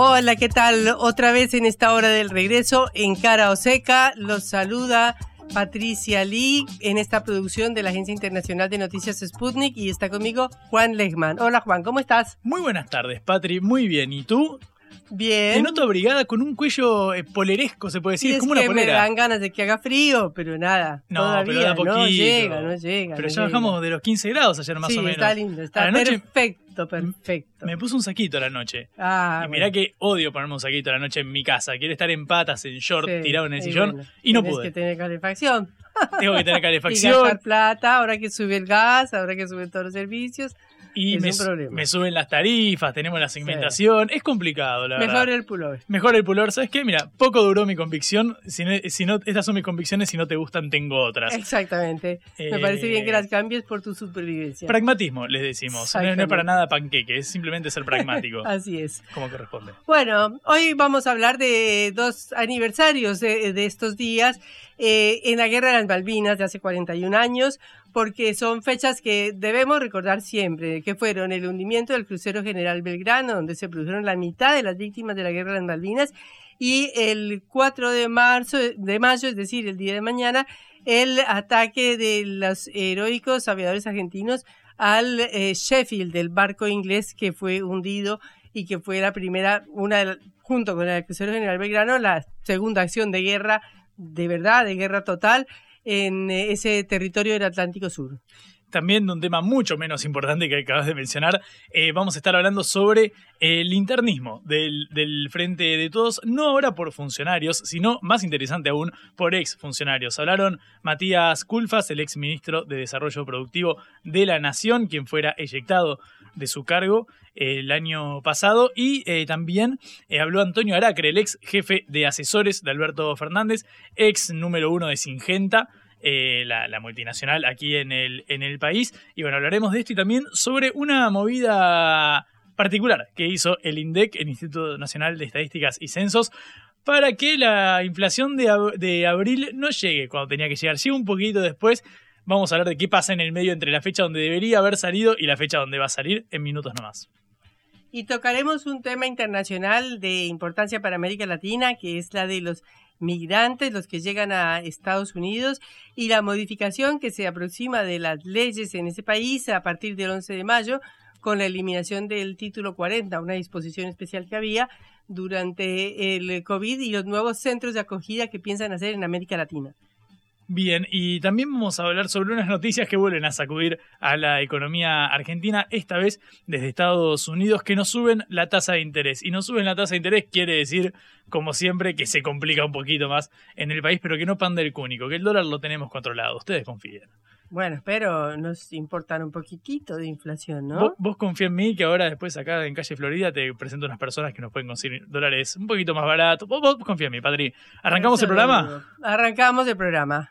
Hola, ¿qué tal? Otra vez en esta hora del regreso en Cara o Seca los saluda Patricia Lee en esta producción de la Agencia Internacional de Noticias Sputnik y está conmigo Juan Legman. Hola Juan, ¿cómo estás? Muy buenas tardes, Patri. Muy bien. ¿Y tú? Bien. Te noto abrigada con un cuello eh, poleresco, se puede decir. Sí, es como una que me polera. dan ganas de que haga frío, pero nada. No, todavía pero da poquito. no llega, no llega. Pero no ya llega. bajamos de los 15 grados ayer más sí, o menos. está lindo, A está noche perfecto, perfecto. me puse un saquito a la noche. Ah, y mirá bueno. que odio ponerme un saquito a la noche en mi casa. Quiero estar en patas, en short, Sí, tirado en el y sillón. bueno, y no pude. que tener calefacción. Tengo que tener Y calefacción. gastar plata, ahora que sube el gas, ahora que suben todos los servicios. Y, me, suben las tarifas, tenemos la segmentación. Es complicado, la Mejor verdad. el pullover. Mejor el pullover. ¿Sabes qué? Mira, poco duró mi convicción. Si no, si no- estas son mis convicciones. Si no te gustan, tengo otras. Exactamente. Me Eh, parece bien que las cambies por tu supervivencia. Pragmatismo, les decimos. No, no es para nada panqueque, es simplemente ser pragmático. Así es. como corresponde. Bueno, hoy vamos a hablar de dos aniversarios de, de estos días eh, en la Guerra de las Malvinas de hace 41 años, porque son fechas que debemos recordar siempre, que fueron el hundimiento del crucero General Belgrano, donde se produjeron la mitad de las víctimas de la Guerra de las Malvinas, y el 4 de marzo, de mayo, es decir, el día de mañana, el ataque de los heroicos aviadores argentinos al eh, Sheffield, del barco inglés que fue hundido y que fue la primera, junto con el crucero General Belgrano, la segunda acción de guerra, de verdad, de guerra total, en eh, ese territorio del Atlántico Sur. También de un tema mucho menos importante que acabas de mencionar, eh, vamos a estar hablando sobre el internismo del, del Frente de Todos, no ahora por funcionarios, sino más interesante aún, por ex funcionarios. Hablaron Matías Culfas, el ex ministro de Desarrollo Productivo de la Nación, quien fuera eyectado de su cargo eh, el año pasado, y también habló Antonio Aracre, el ex jefe de asesores de Alberto Fernández, ex número uno de Singenta, eh, la, multinacional aquí en el, en el país. Y bueno, hablaremos de esto y también sobre una movida particular que hizo el INDEC, el Instituto Nacional de Estadísticas y Censos, para que la inflación de, ab- de abril no llegue cuando tenía que llegar, llegue un poquito después. Vamos a hablar de qué pasa en el medio entre la fecha donde debería haber salido y la fecha donde va a salir en minutos nomás. Y tocaremos un tema internacional de importancia para América Latina, que es la de los migrantes, los que llegan a Estados Unidos, y la modificación que se aproxima de las leyes en ese país a partir del 11 de mayo, con la eliminación del título 40, una disposición especial que había durante el COVID y los nuevos centros de acogida que piensan hacer en América Latina. Bien, y también vamos a hablar sobre unas noticias que vuelven a sacudir a la economía argentina, esta vez desde Estados Unidos, que nos suben la tasa de interés. Y nos suben la tasa de interés quiere decir, como siempre, que se complica un poquito más en el país, pero que no panda el cúnico, que el dólar lo tenemos controlado. Ustedes confíen. Bueno, pero nos importan un poquitito de inflación, ¿no? Vos, vos confía en mí que ahora después acá en Calle Florida te presento unas personas que nos pueden conseguir dólares un poquito más baratos. Vos, vos confía en mí, Padri. ¿Arrancamos Eso el programa? Arrancamos el programa.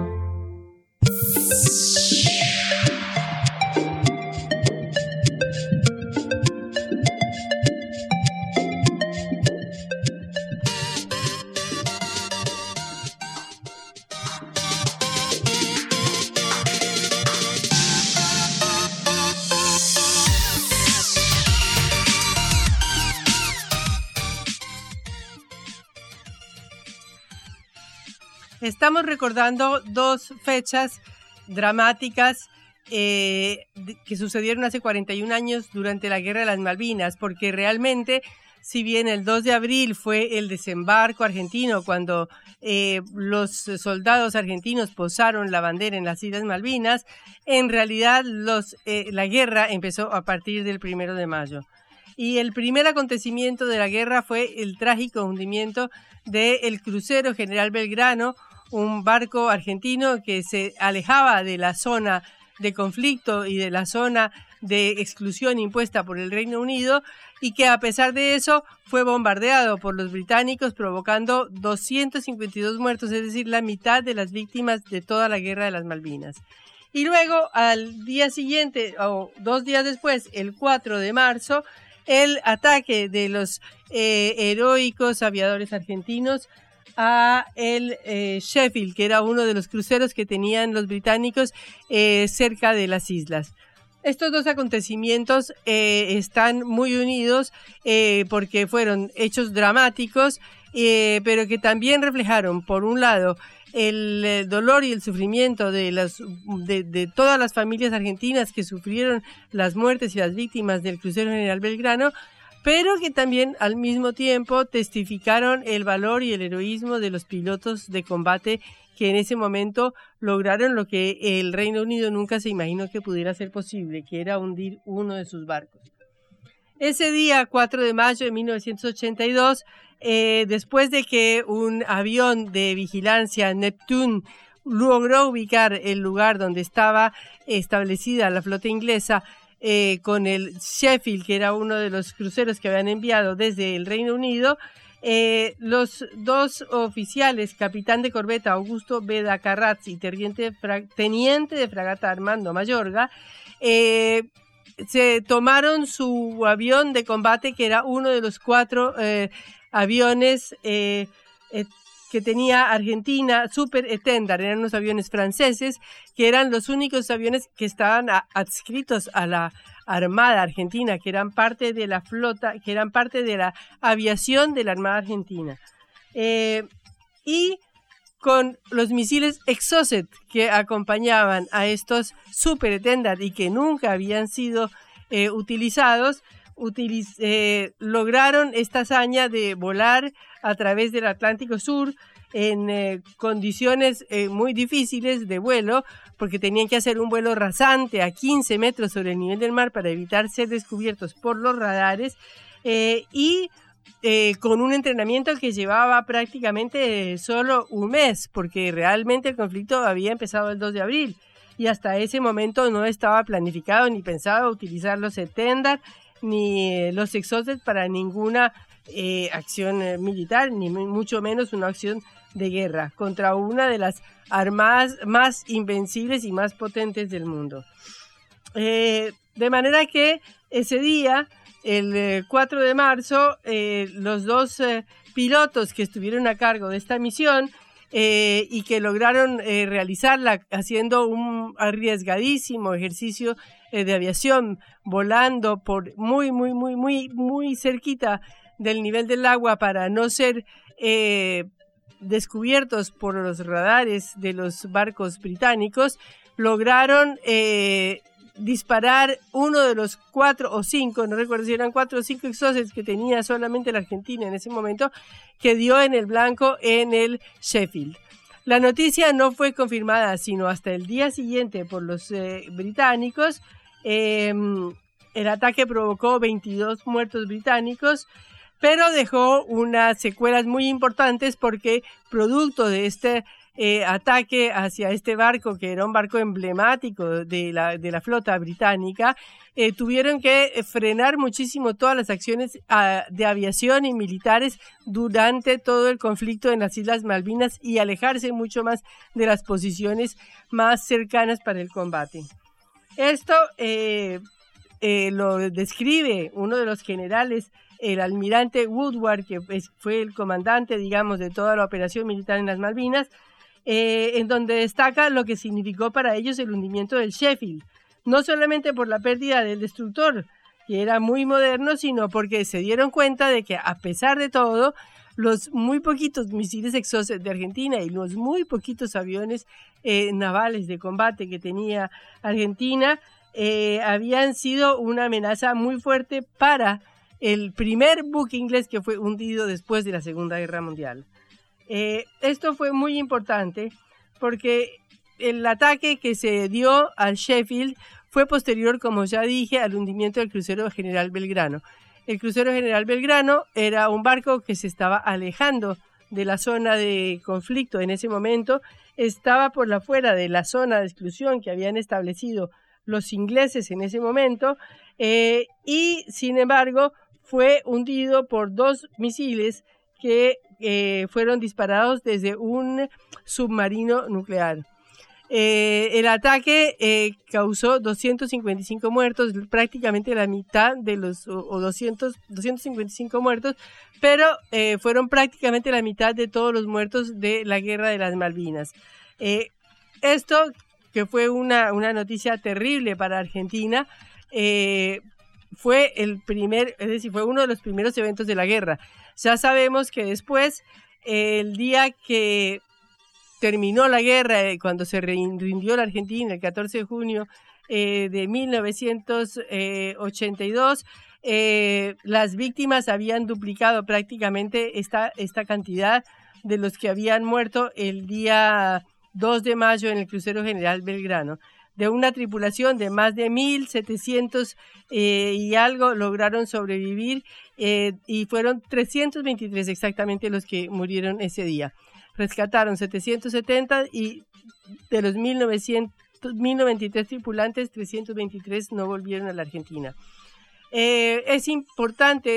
Estamos recordando dos fechas dramáticas eh, que sucedieron hace 41 años durante la Guerra de las Malvinas, porque realmente si bien el 2 de abril fue el desembarco argentino cuando eh, los soldados argentinos posaron la bandera en las Islas Malvinas, en realidad eh, la guerra empezó a partir del primero de mayo. Y el primer acontecimiento de la guerra fue el trágico hundimiento del crucero General Belgrano, un barco argentino que se alejaba de la zona de conflicto y de la zona de exclusión impuesta por el Reino Unido y que a pesar de eso fue bombardeado por los británicos provocando 252 muertos, es decir, la mitad de las víctimas de toda la guerra de las Malvinas. Y luego, al día siguiente, o dos días después, el 4 de marzo, el ataque de los eh, heroicos aviadores argentinos a el eh, Sheffield, que era uno de los cruceros que tenían los británicos eh, cerca de las islas. Estos dos acontecimientos eh, están muy unidos porque fueron hechos dramáticos, pero que también reflejaron, por un lado, el, dolor y el sufrimiento de, las, de, todas las familias argentinas que sufrieron las muertes y las víctimas del crucero General Belgrano, pero que también al mismo tiempo testificaron el valor y el heroísmo de los pilotos de combate que en ese momento lograron lo que el Reino Unido nunca se imaginó que pudiera ser posible, que era hundir uno de sus barcos. Ese día, 4 de mayo de 1982, eh, después de que un avión de vigilancia Neptune logró ubicar el lugar donde estaba establecida la flota inglesa eh, con el Sheffield, que era uno de los cruceros que habían enviado desde el Reino Unido, eh, los dos oficiales, capitán de corbeta Augusto Beda Carratz y teniente, teniente de fragata Armando Mayorga, eh, se tomaron su avión de combate, que era uno de los cuatro aviones que tenía Argentina, Super Etendard, eran unos aviones franceses, que eran los únicos aviones que estaban adscritos a la Armada Argentina, que eran parte de la flota, que eran parte de la aviación de la Armada Argentina. Eh, y con los misiles Exocet que acompañaban a estos Super Etendard y que nunca habían sido eh, utilizados, eh, lograron esta hazaña de volar a través del Atlántico Sur en eh, condiciones eh, muy difíciles de vuelo, porque tenían que hacer un vuelo rasante a 15 metros sobre el nivel del mar para evitar ser descubiertos por los radares y con un entrenamiento que llevaba prácticamente solo un mes, porque realmente el conflicto había empezado el 2 de abril y hasta ese momento no estaba planificado ni pensado utilizar los Etendard ni los exócetes para ninguna eh, acción eh, militar, ni mucho menos una acción de guerra contra una de las armadas más invencibles y más potentes del mundo. Eh, de manera que ese día, el 4 de marzo, los dos pilotos que estuvieron a cargo de esta misión y que lograron realizarla haciendo un arriesgadísimo ejercicio eh, de aviación volando por muy, muy, muy, muy, muy cerquita del nivel del agua para no ser eh, descubiertos por los radares de los barcos británicos, lograron eh, disparar uno de los cuatro o cinco, no recuerdo si eran cuatro o cinco exocets que tenía solamente la Argentina en ese momento, que dio en el blanco en el Sheffield. La noticia no fue confirmada sino hasta el día siguiente por los británicos, Em, el ataque provocó 22 muertos británicos, pero dejó unas secuelas muy importantes porque producto de este eh, ataque hacia este barco, que era un barco emblemático de la, flota británica, eh, tuvieron que frenar muchísimo todas las acciones ah, de aviación y militares durante todo el conflicto en las Islas Malvinas y alejarse mucho más de las posiciones más cercanas para el combate. Esto eh, eh, lo describe uno de los generales, el almirante Woodward, que fue el comandante, digamos, de toda la operación militar en las Malvinas, eh, en donde destaca lo que significó para ellos el hundimiento del Sheffield, no solamente por la pérdida del destructor, que era muy moderno, sino porque se dieron cuenta de que a pesar de todo, los muy poquitos misiles Exocet de Argentina y los muy poquitos aviones eh, navales de combate que tenía Argentina eh, habían sido una amenaza muy fuerte para el primer buque inglés que fue hundido después de la Segunda Guerra Mundial. Eh, esto fue muy importante porque el ataque que se dio al Sheffield fue posterior, como ya dije, al hundimiento del crucero General Belgrano. El crucero General Belgrano era un barco que se estaba alejando de la zona de conflicto en ese momento, estaba por la fuera de la zona de exclusión que habían establecido los ingleses en ese momento eh, y sin embargo fue hundido por dos misiles que eh, fueron disparados desde un submarino nuclear. Eh, el ataque eh, causó 255 muertos, prácticamente la mitad de los, o 200, 255 muertos, pero eh, fueron prácticamente la mitad de todos los muertos de la guerra de las Malvinas. esto, que fue una, una, noticia terrible para Argentina, fue el primer, es decir, fue uno de los primeros eventos de la guerra. Ya sabemos que después, el día que terminó la guerra, eh, cuando se rindió la Argentina el 14 de junio eh, de 1982, eh, las víctimas habían duplicado prácticamente esta, esta cantidad de los que habían muerto el día 2 de mayo en el crucero general Belgrano. De una tripulación de más de 1.700 y algo lograron sobrevivir y fueron 323 exactamente los que murieron ese día rescataron 770 y de los 1900, 1093 tripulantes, 323 no volvieron a la Argentina. Eh, es importante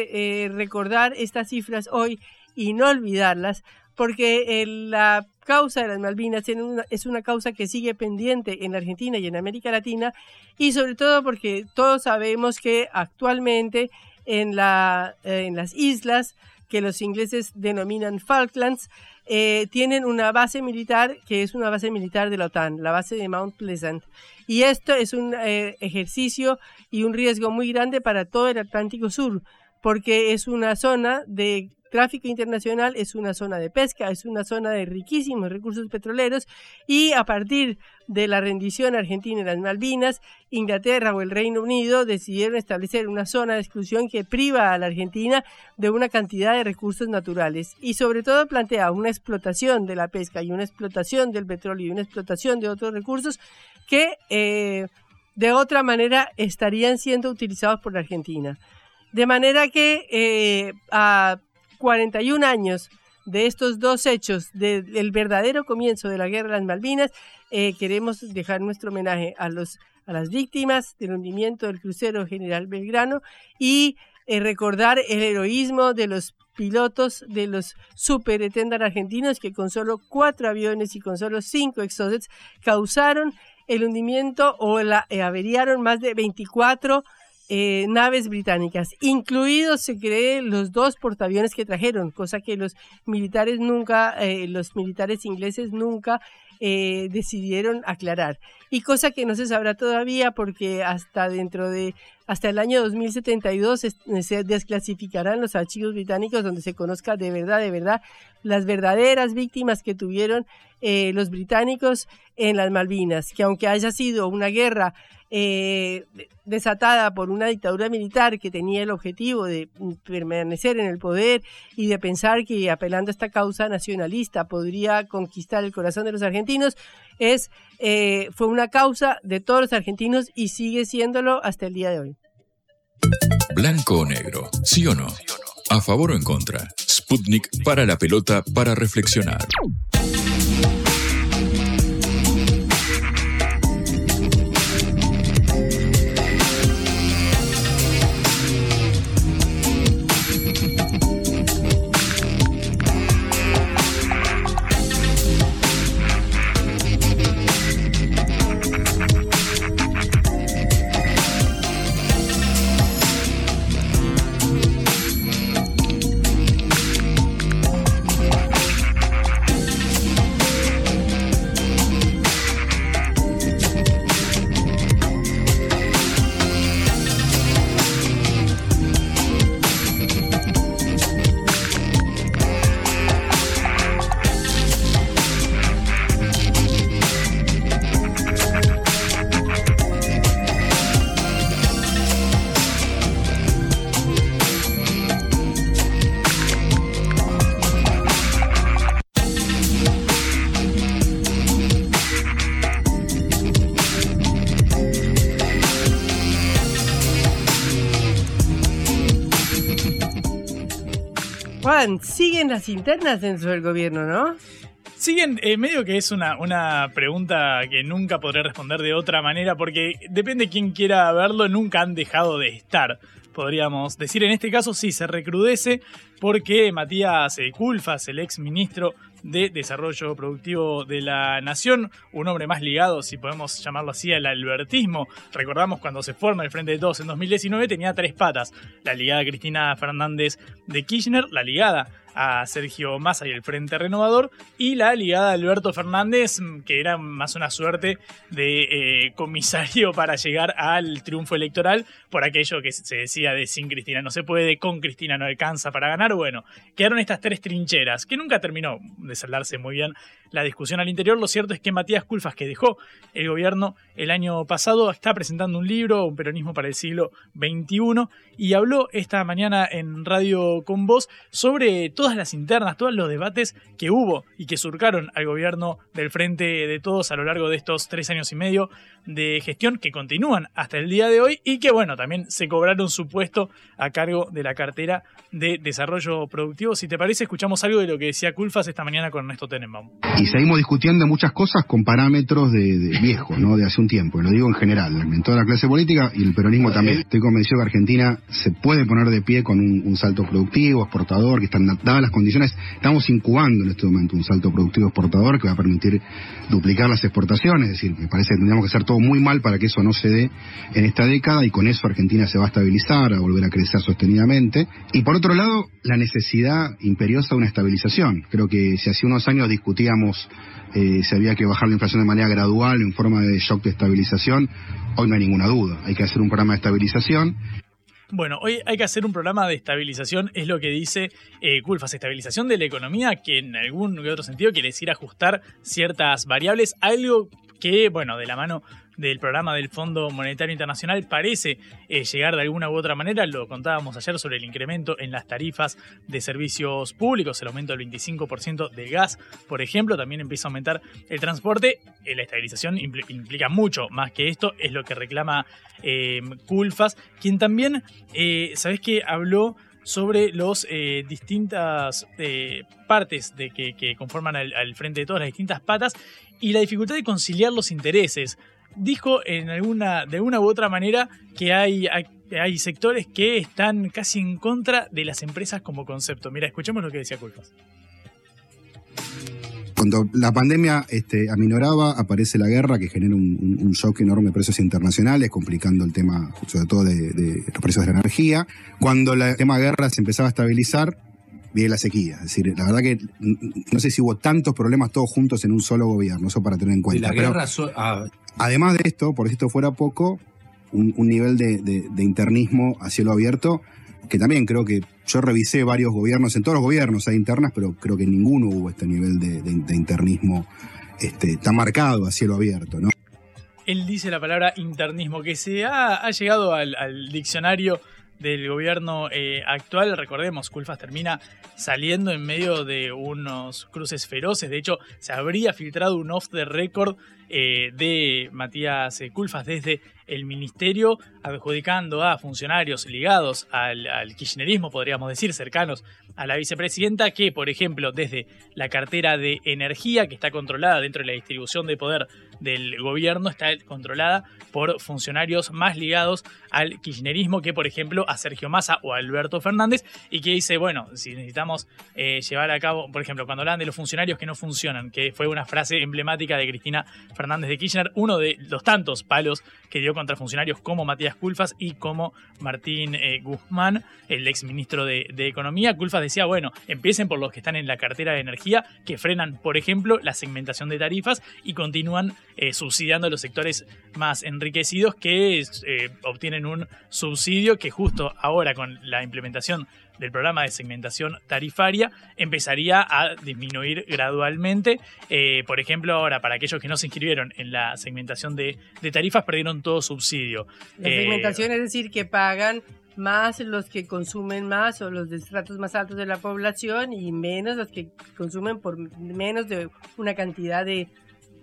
eh, recordar estas cifras hoy y no olvidarlas, porque eh, la causa de las Malvinas es una causa que sigue pendiente en Argentina y en América Latina, y sobre todo porque todos sabemos que actualmente en, la, en las islas que los ingleses denominan Falklands, eh, tienen una base militar que es una base militar de la OTAN, la base de Mount Pleasant. Y esto es un eh, ejercicio y un riesgo muy grande para todo el Atlántico Sur, porque es una zona de tráfico internacional, es una zona de pesca, es una zona de riquísimos recursos petroleros y a partir de la rendición argentina en las Malvinas, Inglaterra o el Reino Unido decidieron establecer una zona de exclusión que priva a la Argentina de una cantidad de recursos naturales y sobre todo plantea una explotación de la pesca y una explotación del petróleo y una explotación de otros recursos que eh, de otra manera estarían siendo utilizados por la Argentina. De manera que eh, a 41 años de estos dos hechos, del verdadero comienzo de la guerra de las Malvinas, eh, queremos dejar nuestro homenaje a, los, a las víctimas del hundimiento del crucero General Belgrano y eh, recordar el heroísmo de los pilotos de los super argentinos que con solo cuatro aviones y con solo cinco exocets causaron el hundimiento o la, eh, averiaron más de 24 eh, naves británicas, incluidos se cree los dos portaaviones que trajeron, cosa que los militares nunca, eh, los militares ingleses nunca eh, decidieron aclarar. Y cosa que no se sabrá todavía porque hasta dentro de, hasta el año 2072 se, desclasificarán los archivos británicos donde se conozca de verdad, de verdad, las verdaderas víctimas que tuvieron los británicos en las Malvinas, que aunque haya sido una guerra eh, desatada por una dictadura militar que tenía el objetivo de permanecer en el poder y de pensar que apelando a esta causa nacionalista podría conquistar el corazón de los argentinos, es, eh, fue una causa de todos los argentinos y sigue siéndolo hasta el día de hoy. Blanco o negro, sí o no, a favor o en contra. Sputnik para la pelota para reflexionar. Siguen las internas dentro del gobierno, ¿no? Siguen, eh, medio que es una, una pregunta que nunca podré responder de otra manera, porque depende de quién quiera verlo, nunca han dejado de estar, podríamos decir. En este caso sí, se recrudece porque Matías eh, Culfas, el ex ministro de Desarrollo Productivo de la Nación, un hombre más ligado, si podemos llamarlo así, al albertismo. Recordamos cuando se forma el Frente de Todos en 2019, tenía tres patas. La ligada Cristina Fernández de Kirchner, la ligada a Sergio Massa y el Frente Renovador, y la ligada a Alberto Fernández, que era más una suerte de eh, comisario para llegar al triunfo electoral por aquello que se decía de sin Cristina no se puede, con Cristina no alcanza para ganar. Bueno, quedaron estas tres trincheras, que nunca terminó de saldarse muy bien la discusión al interior. Lo cierto es que Matías Culfas, que dejó el gobierno el año pasado, está presentando un libro, Un peronismo para el siglo XXI, y habló esta mañana en Radio con Voz sobre todas las internas, todos los debates que hubo y que surcaron al gobierno del Frente de Todos a lo largo de estos tres años y medio de gestión que continúan hasta el día de hoy y que, bueno, también se cobraron su puesto a cargo de la cartera de desarrollo productivo. Si te parece, escuchamos algo de lo que decía Culfas esta mañana con Ernesto Tenenbaum. Y seguimos discutiendo muchas cosas con parámetros de, de viejos, ¿no? De hace un tiempo, lo digo en general, en toda la clase política y el peronismo también. Estoy convencido que Argentina se puede poner de pie con un, un salto productivo, exportador, que están dadas las condiciones. Estamos incubando en este momento un salto productivo exportador que va a permitir duplicar las exportaciones, es decir, me parece que tendríamos que hacer todo muy mal para que eso no se dé en esta década y con eso Argentina se va a estabilizar, a volver a crecer sostenidamente. Y por otro lado, la necesidad imperiosa de una estabilización. Creo que si hace unos años discutíamos eh, si había que bajar la inflación de manera gradual en forma de shock de estabilización, hoy no hay ninguna duda. Hay que hacer un programa de estabilización bueno, hoy hay que hacer un programa de estabilización, es lo que dice eh, Culfas, estabilización de la economía, que en algún u otro sentido quiere decir ajustar ciertas variables, algo que, bueno, de la mano del programa del Fondo Monetario Internacional parece eh, llegar de alguna u otra manera. Lo contábamos ayer sobre el incremento en las tarifas de servicios públicos, el aumento del 25% del gas, por ejemplo. También empieza a aumentar el transporte. Eh, la estabilización impl implica mucho más que esto, es lo que reclama eh, Culfas, quien también, eh, ¿sabes qué? Habló sobre las distintas partes de que, que conforman al, al, frente de todas las distintas patas y la dificultad de conciliar los intereses. Dijo en alguna, de alguna u otra manera que hay, hay, sectores que están casi en contra de las empresas como concepto. Mira, escuchemos lo que decía Culpas cuando la pandemia este, aminoraba, aparece la guerra que genera un, shock enorme de precios internacionales, complicando el tema, sobre todo, de, de los precios de la energía. Cuando el tema guerra se empezaba a estabilizar, viene la sequía. Es decir, la verdad que no sé si hubo tantos problemas todos juntos en un solo gobierno, eso para tener en cuenta. La Pero, guerra so ah. Además de esto, por si esto fuera poco, un, un nivel de, de, de internismo a cielo abierto que también creo que yo revisé varios gobiernos, en todos los gobiernos hay internas, pero creo que en ninguno hubo este nivel de, de, de internismo este, tan marcado a cielo abierto, ¿no? Él dice la palabra internismo, que se ha, ha llegado al, al, diccionario del gobierno eh, actual. Recordemos, Culfas termina saliendo en medio de unos cruces feroces. De hecho, se habría filtrado un off the record eh, de Matías Culfas desde el ministerio, adjudicando a funcionarios ligados al, kirchnerismo, podríamos decir, cercanos a la vicepresidenta, que, por ejemplo, desde la cartera de energía, que está controlada dentro de la distribución de poder del gobierno, está controlada por funcionarios más ligados al kirchnerismo que, por ejemplo, a Sergio Massa o a Alberto Fernández, y que dice, bueno, si necesitamos eh, llevar a cabo, por ejemplo, cuando hablan de los funcionarios que no funcionan, que fue una frase emblemática de Cristina Fernández de Kirchner, uno de los tantos palos que dio contra funcionarios como Matías Culfas y como Martín eh, Guzmán, el ex ministro de, de, Economía. Culfas decía, bueno, empiecen por los que están en la cartera de energía, que frenan, por ejemplo, la segmentación de tarifas y continúan eh, subsidiando a los sectores más enriquecidos que eh, obtienen un subsidio que justo ahora con la implementación del programa de segmentación tarifaria empezaría a disminuir gradualmente. Eh, por ejemplo, ahora, para aquellos que no se inscribieron en la segmentación de, de tarifas, perdieron todo subsidio. La segmentación es decir, que pagan más los que consumen más o los de estratos más altos de la población y menos los que consumen por menos de una cantidad de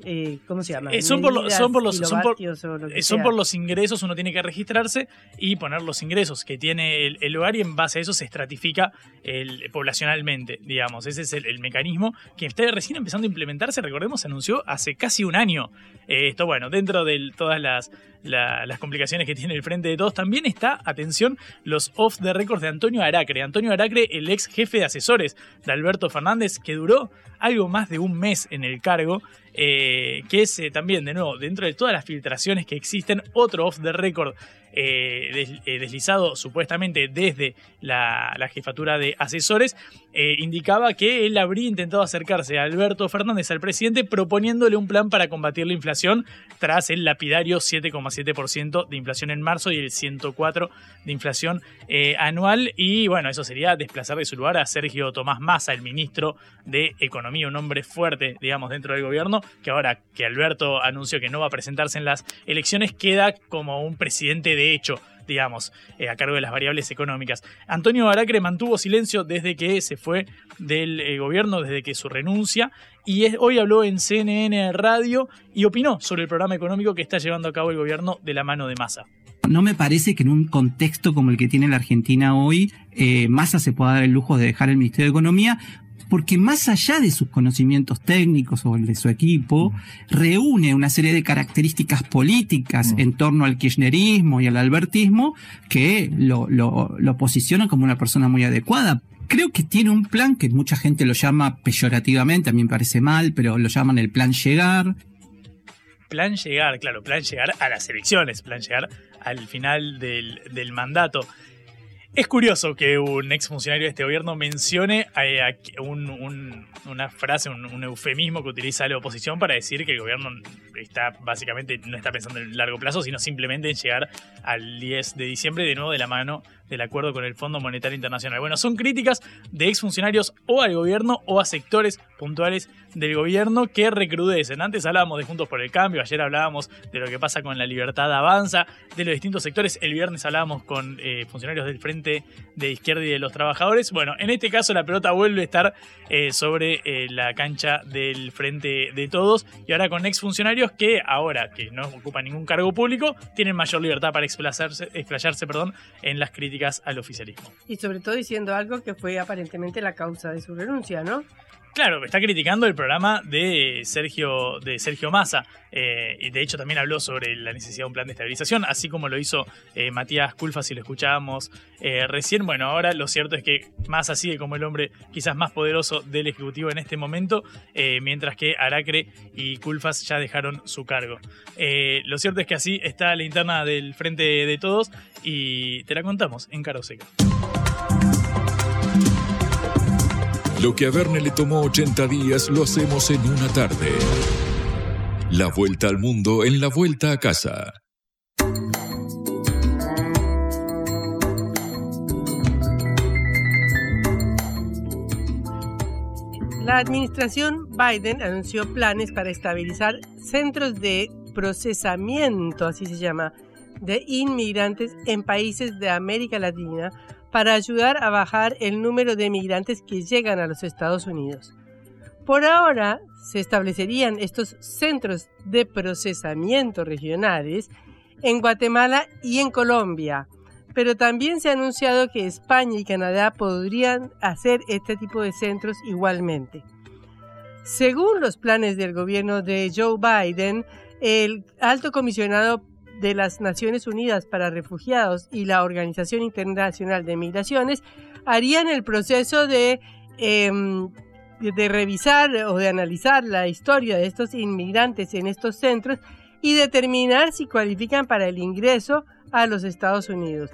eh, ¿cómo se llama? Eh, son, por lo- son por los, son, por, lo eh, son sea. por los ingresos, uno tiene que registrarse y poner los ingresos que tiene el, el hogar y en base a eso se estratifica el, poblacionalmente, digamos. Ese es el, el mecanismo que está recién empezando a implementarse, recordemos, se anunció hace casi un año. Eh, esto, bueno, dentro de todas las, la- las complicaciones que tiene el Frente de Todos, también está, atención, los off the record de Antonio Aracre. Antonio Aracre, el ex jefe de asesores de Alberto Fernández, que duró algo más de un mes en el cargo, eh, que es eh, también, de nuevo, dentro de todas las filtraciones que existen, otro off the record eh, eh, deslizado supuestamente desde la, jefatura de asesores, eh, indicaba que él habría intentado acercarse a Alberto Fernández, al presidente, proponiéndole un plan para combatir la inflación tras el lapidario 7,7% de inflación en marzo y el 104% de inflación anual. Y bueno, eso sería desplazar de su lugar a Sergio Tomás Massa, el ministro de Economía, un hombre fuerte, digamos, dentro del gobierno, que ahora que Alberto anunció que no va a presentarse en las elecciones, queda como un presidente de hecho digamos, eh, a cargo de las variables económicas. Antonio Aracre mantuvo silencio desde que se fue del eh, gobierno, desde que su renuncia, y hoy habló en CNN Radio y opinó sobre el programa económico que está llevando a cabo el gobierno de la mano de Massa. No me parece que en un contexto como el que tiene la Argentina hoy, eh, Massa se pueda dar el lujo de dejar el Ministerio de Economía, porque más allá de sus conocimientos técnicos o el de su equipo, reúne una serie de características políticas en torno al kirchnerismo y al albertismo que lo, lo, lo posicionan como una persona muy adecuada. Creo que tiene un plan que mucha gente lo llama peyorativamente, a mí me parece mal, pero lo llaman el plan llegar, Plan llegar, claro, plan llegar a las elecciones, plan llegar al final del, del mandato. Es curioso que un exfuncionario de este gobierno mencione eh, a- un- un- una frase, un, un eufemismo que utiliza la oposición para decir que el gobierno está básicamente no está pensando en largo plazo, sino simplemente en llegar al 10 de diciembre de nuevo de la mano del acuerdo con el Fondo Monetario Internacional. Bueno, son críticas de exfuncionarios o al gobierno o a sectores puntuales del gobierno que recrudecen. Antes hablábamos de Juntos por el Cambio, ayer hablábamos de lo que pasa con la libertad avanza, de los distintos sectores, el viernes hablábamos con eh, funcionarios del Frente de Izquierda y de los Trabajadores. Bueno, en este caso la pelota vuelve a estar eh, sobre eh, la cancha del Frente de Todos y ahora con exfuncionarios que ahora que no ocupan ningún cargo público tienen mayor libertad para explayarse, explayarse perdón, en las críticas al oficialismo. Y sobre todo diciendo algo que fue aparentemente la causa de su renuncia, ¿no? Claro, está criticando el programa de Sergio, de Sergio Massa. eh, y de hecho también habló sobre la necesidad de un plan de estabilización, así como lo hizo eh, Matías Culfa, si lo escuchábamos eh, recién. Bueno, ahora lo cierto es que Massa sigue como el hombre quizás más poderoso del Ejecutivo en este momento, mientras que Aracre y Culfas ya dejaron su cargo. Lo cierto es que así está la interna del Frente de Todos y te la contamos en Caro Seca. Lo que a Verne le tomó 80 días lo hacemos en una tarde. La vuelta al mundo en la vuelta a casa. La administración Biden anunció planes para estabilizar centros de procesamiento, así se llama, de inmigrantes en países de América Latina para ayudar a bajar el número de migrantes que llegan a los Estados Unidos. Por ahora se establecerían estos centros de procesamiento regionales en Guatemala y en Colombia, pero también se ha anunciado que España y Canadá podrían hacer este tipo de centros igualmente. Según los planes del gobierno de Joe Biden, el alto comisionado de las Naciones Unidas para Refugiados y la Organización Internacional de Migraciones harían el proceso de, eh, de revisar o de analizar la historia de estos inmigrantes en estos centros y determinar si cualifican para el ingreso a los Estados Unidos.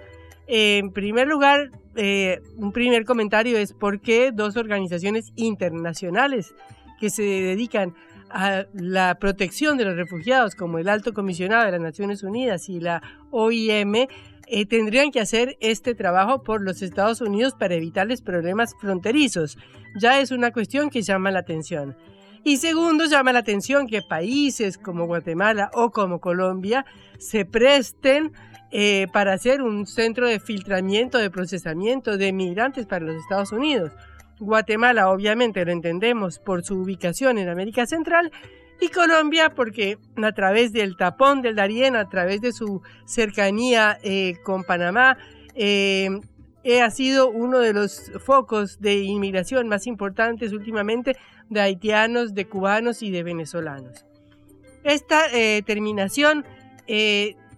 En primer lugar, eh, un primer comentario es por qué dos organizaciones internacionales que se dedican a la protección de los refugiados, como el Alto Comisionado de las Naciones Unidas y la OIM, eh, tendrían que hacer este trabajo por los Estados Unidos para evitarles problemas fronterizos. Ya es una cuestión que llama la atención. Y segundo, llama la atención que países como Guatemala o como Colombia se presten eh, para hacer un centro de filtramiento, de procesamiento de migrantes para los Estados Unidos. Guatemala, obviamente, lo entendemos por su ubicación en América Central Y Colombia porque a través del tapón del Darién, a través de su cercanía eh, con Panamá, eh, eh, ha sido uno de los focos de inmigración más importantes últimamente de haitianos, de cubanos y de venezolanos. Esta terminación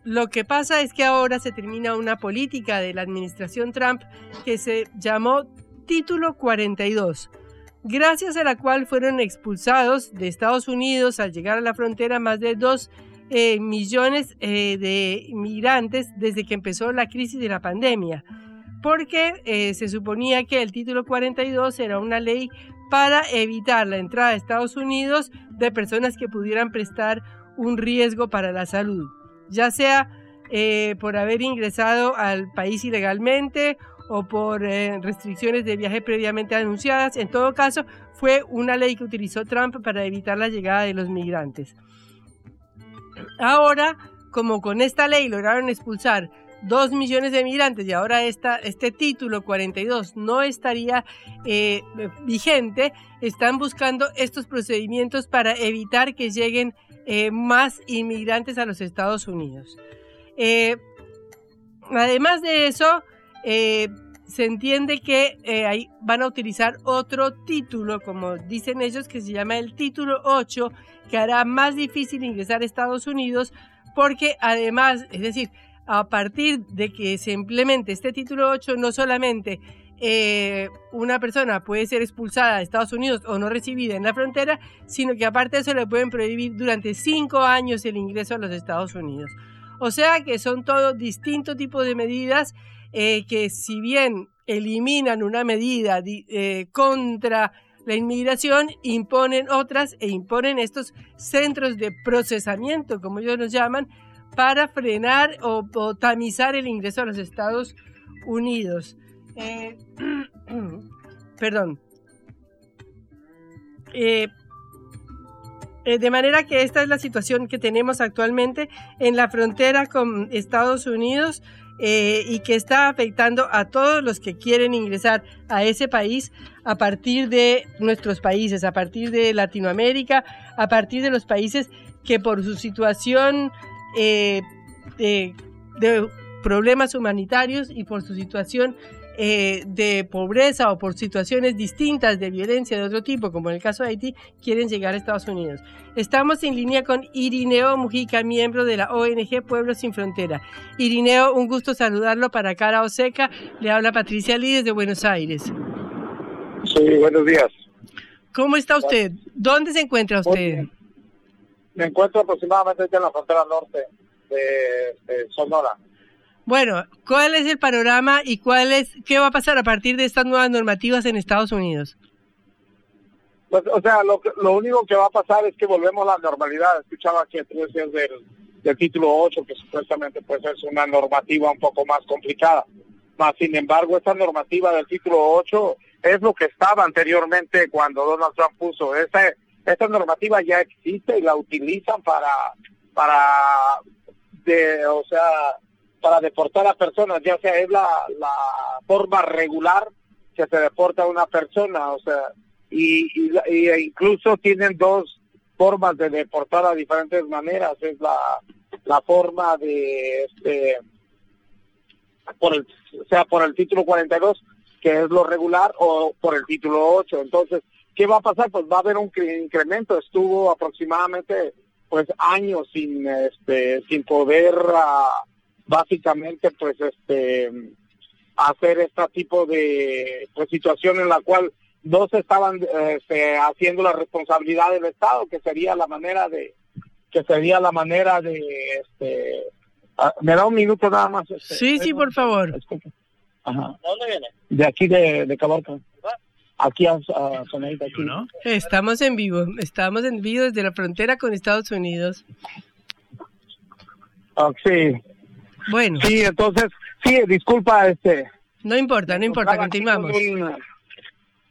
lo que pasa es que ahora se termina una política de la administración Trump que se llamó Título 42, gracias a la cual fueron expulsados de Estados Unidos al llegar a la frontera más de 2 eh, millones eh, de inmigrantes desde que empezó la crisis de la pandemia, porque eh, se suponía que el título 42 era una ley para evitar la entrada a Estados Unidos de personas que pudieran prestar un riesgo para la salud, ya sea por haber ingresado al país ilegalmente o por eh, restricciones de viaje previamente anunciadas. En todo caso, fue una ley que utilizó Trump para evitar la llegada de los migrantes. Ahora, como con esta ley lograron expulsar dos millones de migrantes y ahora esta, este título 42 no estaría eh, vigente, están buscando estos procedimientos para evitar que lleguen eh, más inmigrantes a los Estados Unidos. además de eso, eh, se entiende que eh, ahí van a utilizar otro título, como dicen ellos, que se llama el título 8, que hará más difícil ingresar a Estados Unidos, porque además, es decir, a partir de que se implemente este título 8, no solamente eh, una persona puede ser expulsada de Estados Unidos o no recibida en la frontera, sino que aparte de eso le pueden prohibir durante cinco años el ingreso a los Estados Unidos. O sea que son todos distintos tipos de medidas eh, que si bien eliminan una medida eh, contra la inmigración, imponen otras e imponen estos centros de procesamiento, como ellos los llaman, para frenar o, tamizar el ingreso a los Estados Unidos. Eh, perdón. de manera que esta es la situación que tenemos actualmente en la frontera con Estados Unidos. Eh, y que está afectando a todos los que quieren ingresar a ese país a partir de nuestros países, a partir de Latinoamérica, a partir de los países que por su situación eh, de, de problemas humanitarios y por su situación eh, de pobreza o por situaciones distintas de violencia de otro tipo, como en el caso de Haití, quieren llegar a Estados Unidos. Estamos en línea con Irineo Mujica, miembro de la ONG Pueblos Sin Frontera. Irineo, un gusto saludarlo para Cara Oseca. Le habla Patricia Lídez de Buenos Aires. Sí, buenos días. ¿Cómo está usted? ¿Dónde se encuentra usted? Me encuentro aproximadamente en la frontera norte de Sonora. Bueno, ¿cuál es el panorama y cuál es qué va a pasar a partir de estas nuevas normativas en Estados Unidos? Pues, o sea, lo, lo único que va a pasar es que volvemos a la normalidad. Escuchaba que tú decías del, del título 8, que supuestamente pues es una normativa un poco más complicada. Más sin embargo, esta normativa del título 8 es lo que estaba anteriormente cuando Donald Trump puso. Esta, esta normativa ya existe y la utilizan para, para de, o sea, para deportar a personas, ya sea es la, la forma regular que se deporta a una persona, o sea, y, y, incluso tienen dos formas de deportar a diferentes maneras, es la, la forma de, este, por el, sea por el título 42, que es lo regular, o por el título 8. Entonces, ¿qué va a pasar? Pues va a haber un incremento. Estuvo aproximadamente pues años sin este sin poder uh, básicamente pues este hacer este tipo de pues, situación en la cual no se estaban este, haciendo la responsabilidad del Estado, que sería la manera de que sería la manera de este ah, me da un minuto nada más. Este, sí, sí, por favor. Ajá. ¿De dónde viene? De aquí de, de Caborca. Aquí a, a aquí. ¿No? Estamos en vivo, estamos en vivo desde la frontera con Estados Unidos. Ah, sí, bueno. Sí, entonces, sí, disculpa, este. No importa, no importa, continuamos.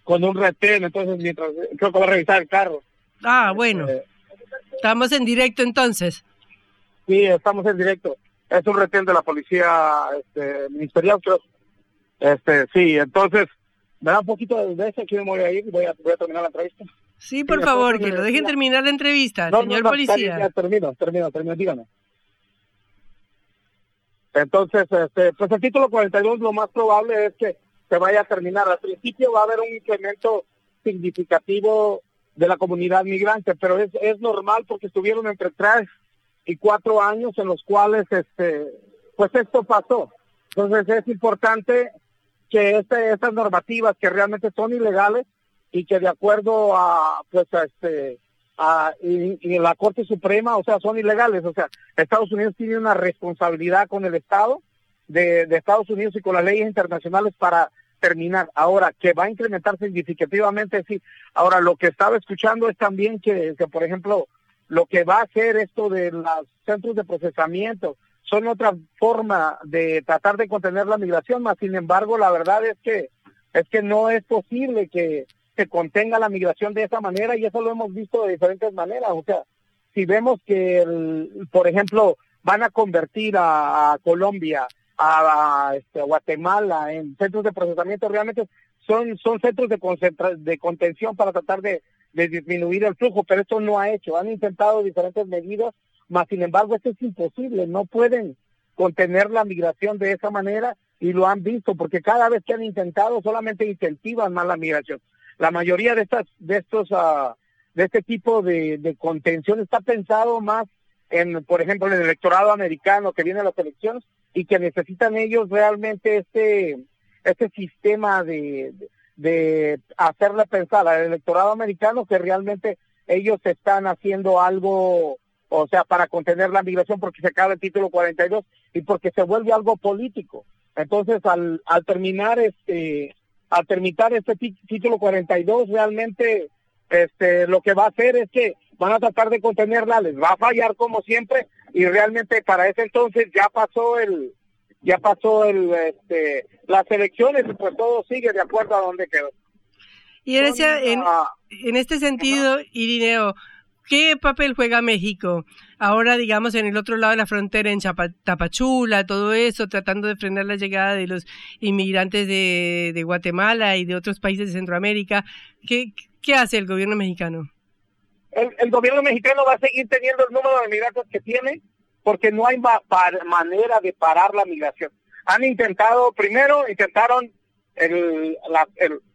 Con un, retén, entonces mientras creo que va a revisar el carro. Ah, bueno. Este, estamos en directo entonces. Sí, estamos en directo. Es un retén de la policía este, ministerial, creo. Este, sí, entonces, me da un poquito de desde aquí me voy a ir, voy a, voy a terminar la entrevista. Sí, por favor, que lo dejen terminar la entrevista, No, señor no, no, policía. ya termino, termino, termino, dígame. Entonces, este, pues el título 42 lo más probable es que se vaya a terminar. Al principio va a haber un incremento significativo de la comunidad migrante, pero es, es normal porque estuvieron entre tres y cuatro años en los cuales, este, pues esto pasó. Entonces es importante que este, estas normativas que realmente son ilegales y que de acuerdo a, pues, a este, a, y, y la Corte Suprema, o sea, son ilegales. O sea, Estados Unidos tiene una responsabilidad con el Estado de, de Estados Unidos y con las leyes internacionales para terminar. Ahora, que va a incrementar significativamente, sí. Ahora, lo que estaba escuchando es también que, que, por ejemplo, lo que va a hacer esto de los centros de procesamiento son otra forma de tratar de contener la migración, más sin embargo, la verdad es que es que no es posible que se contenga la migración de esa manera y eso lo hemos visto de diferentes maneras. O sea, si vemos que, el, por ejemplo, van a convertir a, Colombia, a, este, Guatemala en centros de procesamiento, realmente son, son centros de, concentra de contención para tratar de, disminuir el flujo, pero esto no ha hecho. Han intentado diferentes medidas, más sin embargo esto es imposible. No pueden contener la migración de esa manera y lo han visto, porque cada vez que han intentado solamente incentivan más la migración. La mayoría de estas, de estos, uh, de este tipo de, de contención está pensado más en, por ejemplo, en el electorado americano que viene a las elecciones y que necesitan ellos realmente este, este sistema de, de, hacerle pensar al electorado americano que realmente ellos están haciendo algo, o sea, para contener la migración porque se acaba el título 42 y porque se vuelve algo político. Entonces, al, al terminar este, al terminar este título 42, realmente este, lo que va a hacer es que van a tratar de contenerla, les va a fallar como siempre y realmente para ese entonces ya pasó el ya pasó el este, las elecciones y pues todo sigue de acuerdo a donde quedó. Y en, ese, en, en este sentido, Irineo, ¿qué papel juega México? Ahora, digamos, en el otro lado de la frontera, en Chapa, Tapachula, todo eso, tratando de frenar la llegada de los inmigrantes de, Guatemala y de otros países de Centroamérica. ¿Qué, hace el gobierno mexicano? El, gobierno mexicano va a seguir teniendo el número de migrantes que tiene porque no hay ma manera de parar la migración. Han intentado, primero intentaron el,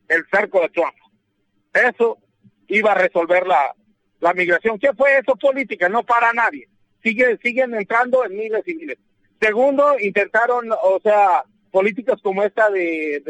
el cerco de Trump. Eso iba a resolver la, la migración. ¿Qué fue eso? Política, no para nadie. Sigue, siguen entrando en miles y miles. Segundo, intentaron, o sea, políticas como esta de,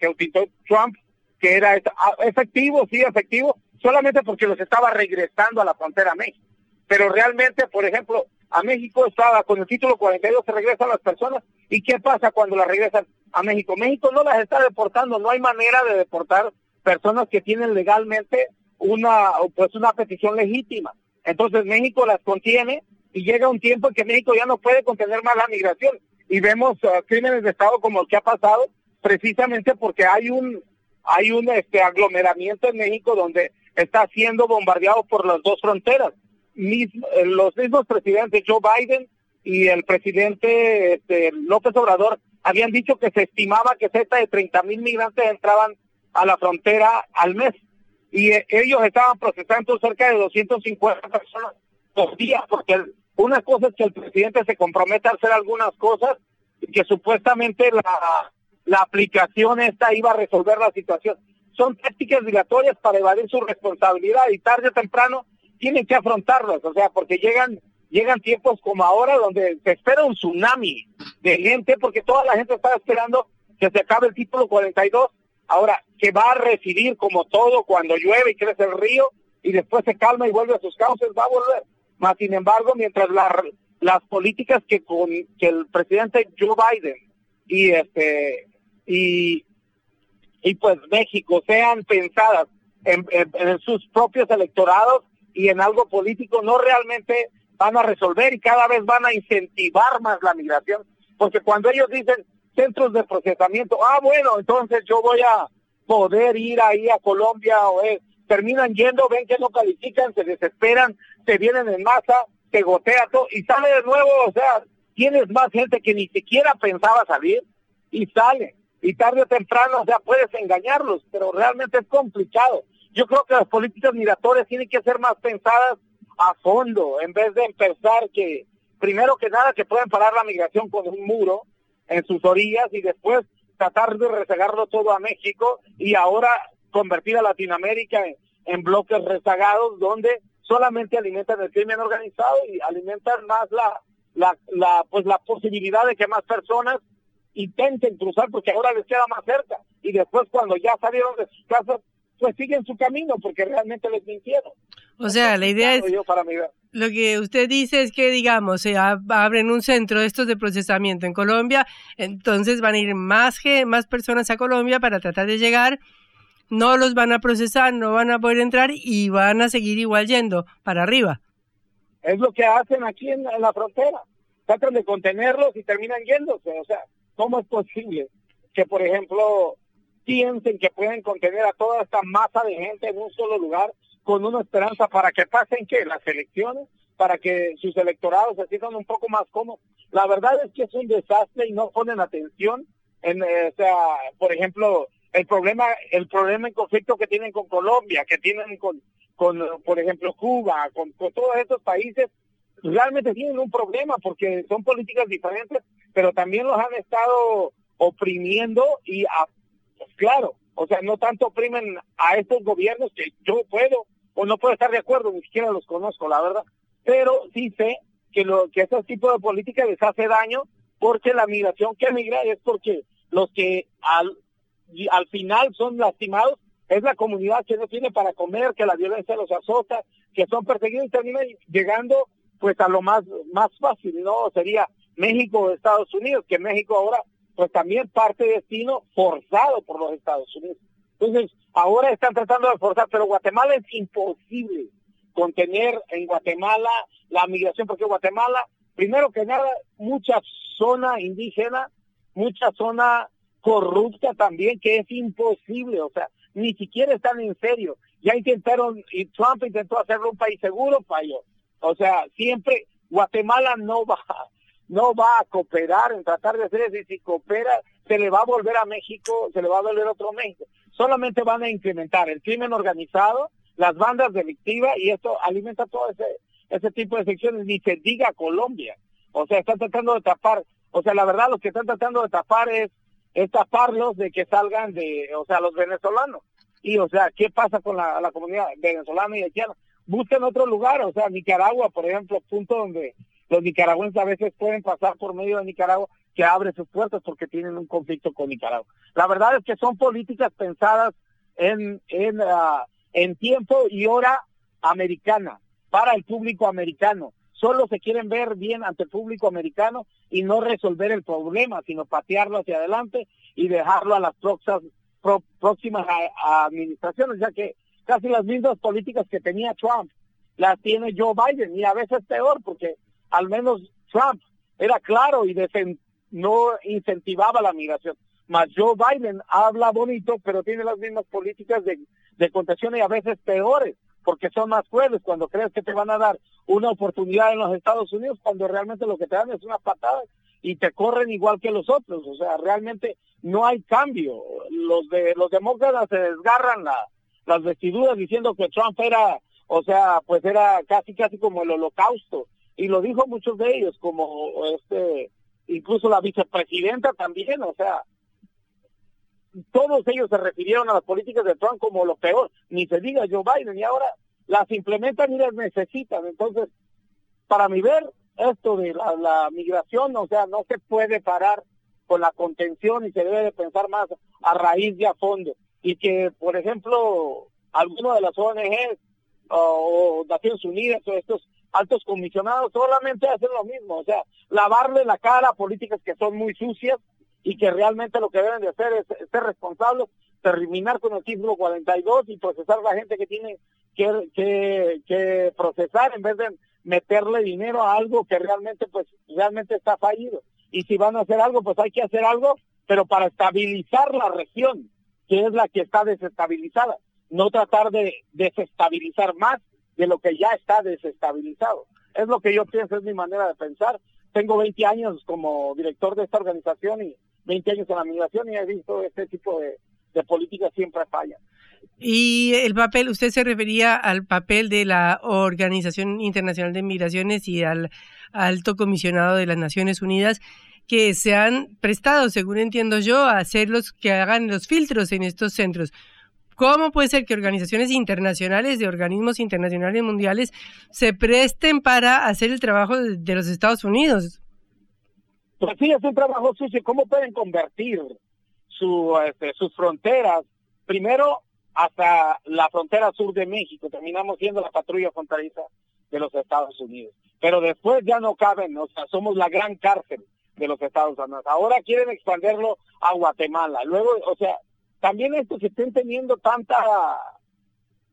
que Trump, que era efectivo, sí, efectivo, solamente porque los estaba regresando a la frontera México. Pero realmente, por ejemplo, a México estaba con el título 42, se regresan las personas. ¿Y qué pasa cuando las regresan a México? México no las está deportando, no hay manera de deportar personas que tienen legalmente una pues una petición legítima. Entonces México las contiene y llega un tiempo en que México ya no puede contener más la migración y vemos uh, crímenes de estado como el que ha pasado precisamente porque hay un hay un este aglomeramiento en México donde está siendo bombardeado por las dos fronteras. Mismo, eh, los mismos presidentes Joe Biden y el presidente este, López Obrador habían dicho que se estimaba que cerca de 30 mil migrantes entraban a la frontera al mes y eh, ellos estaban procesando cerca de 250 personas por día, porque una cosa es que el presidente se compromete a hacer algunas cosas y que supuestamente la, la aplicación esta iba a resolver la situación. Son tácticas dilatorias para evadir su responsabilidad y tarde o temprano tienen que afrontarlas, o sea, porque llegan llegan tiempos como ahora donde se espera un tsunami de gente, porque toda la gente está esperando que se acabe el título 42 Ahora, que va a residir como todo cuando llueve y crece el río y después se calma y vuelve a sus cauces, va a volver. Más sin embargo, mientras la, las políticas que con que el presidente Joe Biden y este y y pues México sean pensadas en, en, en sus propios electorados y en algo político, no realmente van a resolver y cada vez van a incentivar más la migración, porque cuando ellos dicen centros de procesamiento. Ah, bueno, entonces yo voy a poder ir ahí a Colombia o eh, terminan yendo, ven que no califican, se desesperan, se vienen en masa, se gotea todo y sale de nuevo, o sea, tienes más gente que ni siquiera pensaba salir y sale. Y tarde o temprano, o sea, puedes engañarlos, pero realmente es complicado. yo creo que las políticas migratorias tienen que ser más pensadas a fondo, en vez de empezar que, primero que nada, que pueden parar la migración con un muro en sus orillas y después tratar de rezagarlo todo a México y ahora convertir a Latinoamérica en, en bloques rezagados donde solamente alimentan el crimen organizado y alimentan más la, la, la, pues la posibilidad de que más personas intenten cruzar porque ahora les queda más cerca y después cuando ya salieron de sus casas pues siguen su camino porque realmente les mintieron. O sea, la idea es yo para. Lo que usted dice es que digamos se ab- abren un centro de estos de procesamiento en Colombia, entonces van a ir más más personas a Colombia para tratar de llegar, no los van a procesar, no van a poder entrar y van a seguir igual yendo para arriba. Es lo que hacen aquí en la frontera. Tratan de contenerlos y terminan yéndose. O sea, ¿cómo es posible que, por ejemplo, piensen que pueden contener a toda esta masa de gente en un solo lugar con una esperanza para que pasen que las elecciones, para que sus electorados se sientan un poco más cómodos? La verdad es que es un desastre y no ponen atención en, eh, o sea, por ejemplo, el problema, el problema en conflicto que tienen con Colombia, que tienen con, con por ejemplo, Cuba, con, todos estos países, realmente tienen un problema porque son políticas diferentes, pero también los han estado oprimiendo y, a- pues, claro, o sea, no tanto oprimen a estos gobiernos que yo puedo o no puedo estar de acuerdo, ni siquiera los conozco, la verdad, pero sí sé que lo que ese tipo de política les hace daño porque la migración que emigra es porque los que al, al final son lastimados es la comunidad que no tiene para comer, que la violencia los azota, que son perseguidos y terminan llegando pues a lo más más fácil, ¿no? Sería México o Estados Unidos, que México ahora pues también parte destino forzado por los Estados Unidos. Entonces, ahora están tratando de forzar, pero Guatemala es imposible contener en Guatemala la migración, porque Guatemala, primero que nada, mucha zona indígena, mucha zona corrupta también, que es imposible, o sea, ni siquiera están en serio. Ya intentaron, y Trump intentó hacerlo un país seguro, falló. O sea, siempre Guatemala no va, no va a cooperar en tratar de hacer eso, y si coopera, se le va a volver a México, se le va a volver a otro México. Solamente van a incrementar el crimen organizado, las bandas delictivas, y esto alimenta todo ese, ese tipo de secciones, ni se diga Colombia. O sea, están tratando de tapar, o sea, la verdad lo que están tratando de tapar es, es taparlos de que salgan de, o sea, los venezolanos. Y, o sea, ¿qué pasa con la, la comunidad venezolana y haitiana? Busquen otro lugar, o sea, Nicaragua, por ejemplo, punto donde los nicaragüenses a veces pueden pasar por medio de Nicaragua, que abre sus puertas porque tienen un conflicto con Nicaragua. La verdad es que son políticas pensadas en, en, ah, en tiempo y hora americana, para el público americano. Solo se quieren ver bien ante el público americano y no resolver el problema, sino patearlo hacia adelante y dejarlo a las próximas, pro- próximas a- a administraciones, ya que casi las mismas políticas que tenía Trump las tiene Joe Biden y a veces peor porque al menos Trump era claro y defen- no incentivaba la migración. Mas Joe Biden habla bonito, pero tiene las mismas políticas de, de contención y a veces peores, porque son más crueles cuando crees que te van a dar una oportunidad en los Estados Unidos, cuando realmente lo que te dan es una patada y te corren igual que los otros. O sea, realmente no hay cambio. Los de los demócratas se desgarran la, las vestiduras diciendo que Trump era, o sea, pues era casi casi como el holocausto. Y lo dijo muchos de ellos, como este, incluso la vicepresidenta también, o sea, todos ellos se refirieron a las políticas de Trump como lo peor, ni se diga Joe Biden, y ahora las implementan y las necesitan. Entonces, para mi ver, esto de la, la migración, o sea, no se puede parar con la contención y se debe de pensar más a raíz de a fondo. Y que, por ejemplo, alguno de las ONGs o Naciones Unidas o estos altos comisionados solamente hacen lo mismo, o sea, lavarle la cara a políticas que son muy sucias y que realmente lo que deben de hacer es ser responsables, terminar con el título 42 y procesar a la gente que tiene que, que, procesar en vez de meterle dinero a algo que realmente pues realmente está fallido. Y si van a hacer algo, pues hay que hacer algo, pero para estabilizar la región, que es la que está desestabilizada, no tratar de desestabilizar más de lo que ya está desestabilizado. Es lo que yo pienso, es mi manera de pensar. Tengo 20 años como director de esta organización y 20 años en la migración y he visto este tipo de, políticas siempre fallan. Y el papel, usted se refería al papel de la Organización Internacional de Migraciones y al alto comisionado de las Naciones Unidas que se han prestado, según entiendo yo, a hacer los que hagan los filtros en estos centros. ¿Cómo puede ser que organizaciones internacionales, de organismos internacionales mundiales, se presten para hacer el trabajo de, los Estados Unidos? Pues sí, es un trabajo sucio. ¿Cómo pueden convertir su, este, sus fronteras? Primero, hasta la frontera sur de México. Terminamos siendo la patrulla fronteriza de los Estados Unidos. Pero después ya no caben, o sea, somos la gran cárcel de los Estados Unidos. Ahora quieren expandirlo a Guatemala. Luego, o sea, también esto que estén teniendo tanta,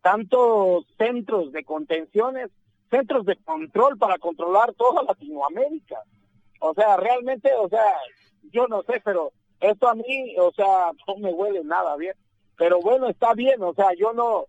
tantos centros de contenciones, centros de control para controlar toda Latinoamérica. O sea, realmente, o sea, yo no sé, pero esto a mí, o sea, no me huele nada bien. Pero bueno, está bien, o sea, yo no,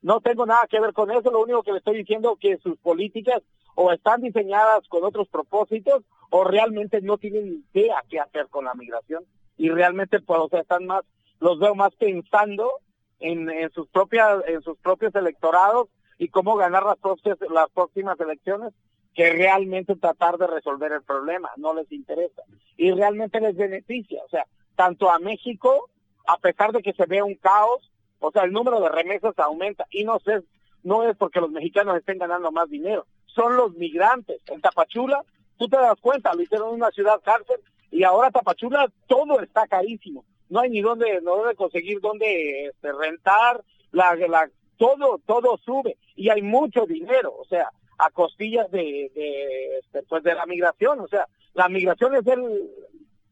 no tengo nada que ver con eso, lo único que le estoy diciendo es que sus políticas o están diseñadas con otros propósitos o realmente no tienen idea qué hacer con la migración y realmente pues o sea están más los veo más pensando en, en sus propias en sus propios electorados y cómo ganar las propias, las próximas elecciones que realmente tratar de resolver el problema. No les interesa. Y realmente les beneficia. O sea tanto a México a pesar de que se vea un caos o sea el número de remesas aumenta. Y no sé no es porque los mexicanos estén ganando más dinero. Son los migrantes. En Tapachula tú te das cuenta, lo hicieron en una ciudad cárcel y ahora Tapachula todo está carísimo. No hay ni dónde, no dónde conseguir dónde este, rentar, la, la, todo, todo sube y hay mucho dinero, o sea, a costillas de, de, este, pues de la migración, o sea, la migración es el,